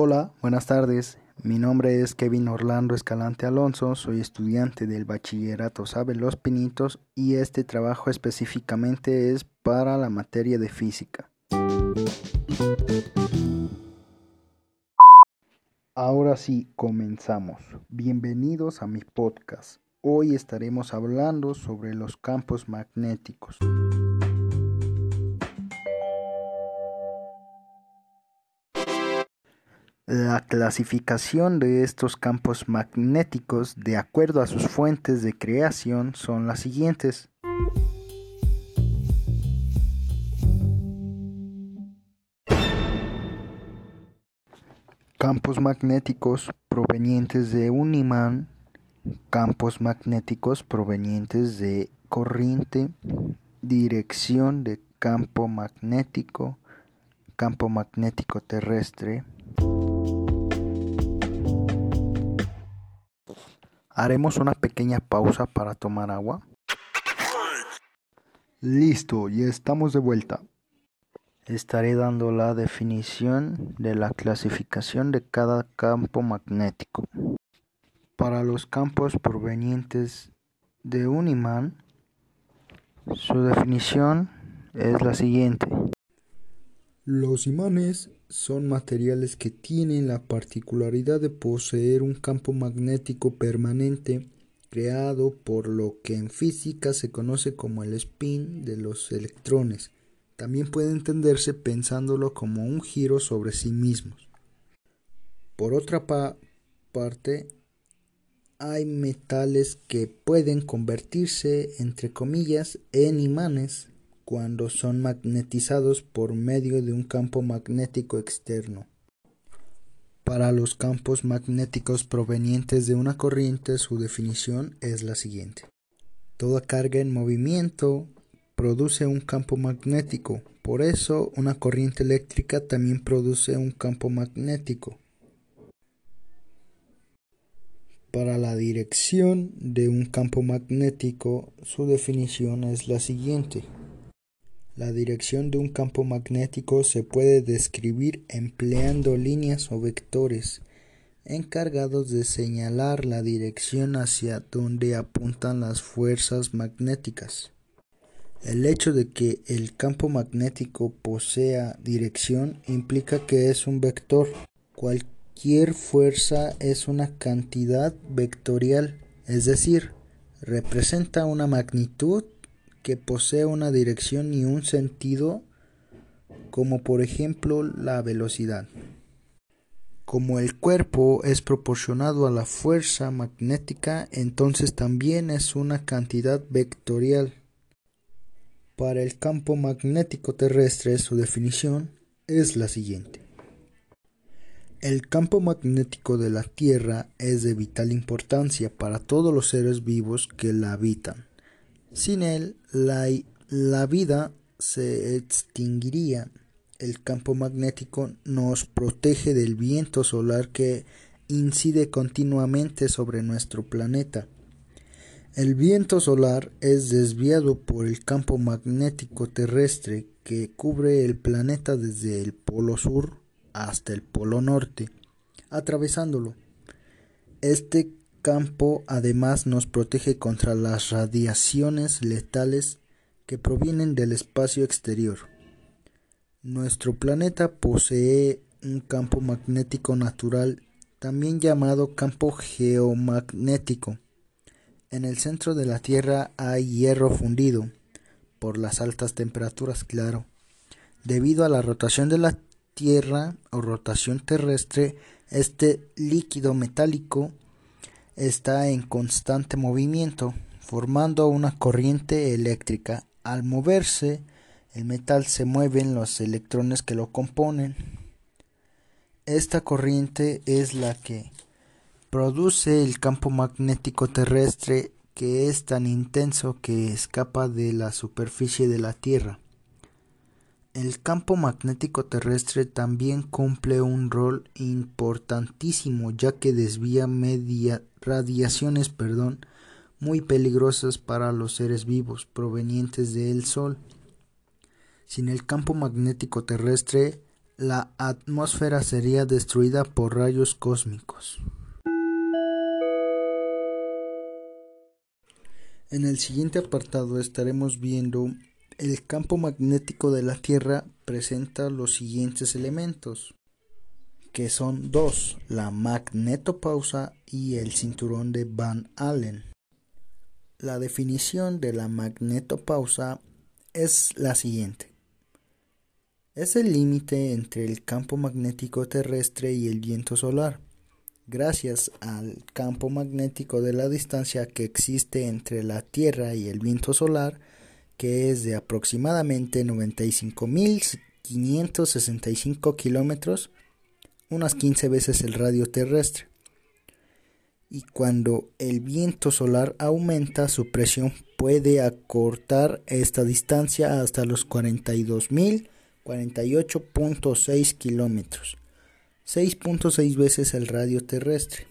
Hola, buenas tardes. Mi nombre es Kevin Orlando Escalante Alonso, soy estudiante del Bachillerato Sabe Los Pinitos y este trabajo específicamente es para la materia de física. Ahora sí, comenzamos. Bienvenidos a mi podcast. Hoy estaremos hablando sobre los campos magnéticos. La clasificación de estos campos magnéticos de acuerdo a sus fuentes de creación son las siguientes. Campos magnéticos provenientes de un imán, campos magnéticos provenientes de corriente, dirección de campo magnético, campo magnético terrestre, Haremos una pequeña pausa para tomar agua. Listo, ya estamos de vuelta. Estaré dando la definición de la clasificación de cada campo magnético. Para los campos provenientes de un imán, su definición es la siguiente. Los imanes son materiales que tienen la particularidad de poseer un campo magnético permanente creado por lo que en física se conoce como el spin de los electrones. También puede entenderse pensándolo como un giro sobre sí mismos. Por otra parte, hay metales que pueden convertirse, entre comillas, en imanes cuando son magnetizados por medio de un campo magnético externo. Para los campos magnéticos provenientes de una corriente su definición es la siguiente. Toda carga en movimiento produce un campo magnético, por eso una corriente eléctrica también produce un campo magnético. Para la dirección de un campo magnético su definición es la siguiente. La dirección de un campo magnético se puede describir empleando líneas o vectores encargados de señalar la dirección hacia donde apuntan las fuerzas magnéticas. El hecho de que el campo magnético posea dirección implica que es un vector. Cualquier fuerza es una cantidad vectorial, es decir, representa una magnitud que posee una dirección y un sentido, como por ejemplo la velocidad. Como el cuerpo es proporcionado a la fuerza magnética, entonces también es una cantidad vectorial. Para el campo magnético terrestre su definición es la siguiente. El campo magnético de la Tierra es de vital importancia para todos los seres vivos que la habitan. Sin él, la, vida se extinguiría. El campo magnético nos protege del viento solar que incide continuamente sobre nuestro planeta. El viento solar es desviado por el campo magnético terrestre que cubre el planeta desde el polo sur hasta el polo norte, atravesándolo. Este campo además nos protege contra las radiaciones letales que provienen del espacio exterior. Nuestro planeta posee un campo magnético natural, también llamado campo geomagnético. En el centro de la Tierra hay hierro fundido, por las altas temperaturas, claro. Debido a la rotación de la Tierra o rotación terrestre, este líquido metálico está en constante movimiento, formando una corriente eléctrica. Al moverse, el metal se mueven los electrones que lo componen. Esta corriente es la que produce el campo magnético terrestre que es tan intenso que escapa de la superficie de la Tierra. El campo magnético terrestre también cumple un rol importantísimo ya que desvía media, radiaciones perdón, muy peligrosas para los seres vivos provenientes del Sol. Sin el campo magnético terrestre, la atmósfera sería destruida por rayos cósmicos. En el siguiente apartado estaremos viendo el campo magnético de la Tierra presenta los siguientes elementos, que son dos, la magnetopausa y el cinturón de Van Allen. La definición de la magnetopausa es la siguiente. Es el límite entre el campo magnético terrestre y el viento solar. Gracias al campo magnético de la distancia que existe entre la Tierra y el viento solar, que es de aproximadamente 95.565 kilómetros, unas 15 veces el radio terrestre. Y cuando el viento solar aumenta, su presión puede acortar esta distancia hasta los 42.048.6 kilómetros, 6.6 veces el radio terrestre.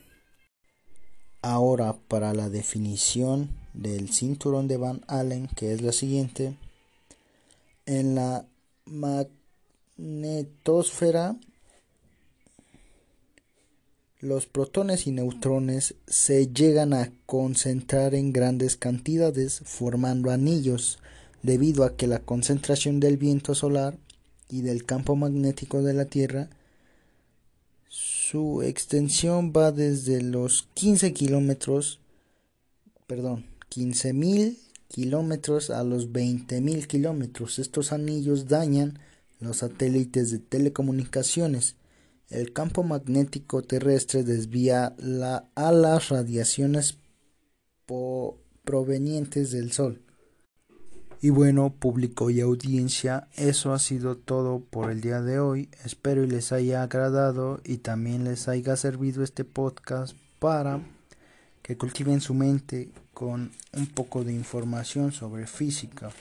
Ahora, para la definición del cinturón de Van Allen, que es la siguiente, en la magnetosfera los protones y neutrones se llegan a concentrar en grandes cantidades formando anillos debido a que la concentración del viento solar y del campo magnético de la Tierra su extensión va desde los 15 kilómetros perdón 15.000 kilómetros a los 20.000 kilómetros. Estos anillos dañan los satélites de telecomunicaciones. El campo magnético terrestre desvía la, a las radiaciones provenientes del Sol. Y bueno, público y audiencia, eso ha sido todo por el día de hoy. Espero y les haya agradado y también les haya servido este podcast para que cultiven su mente con un poco de información sobre física.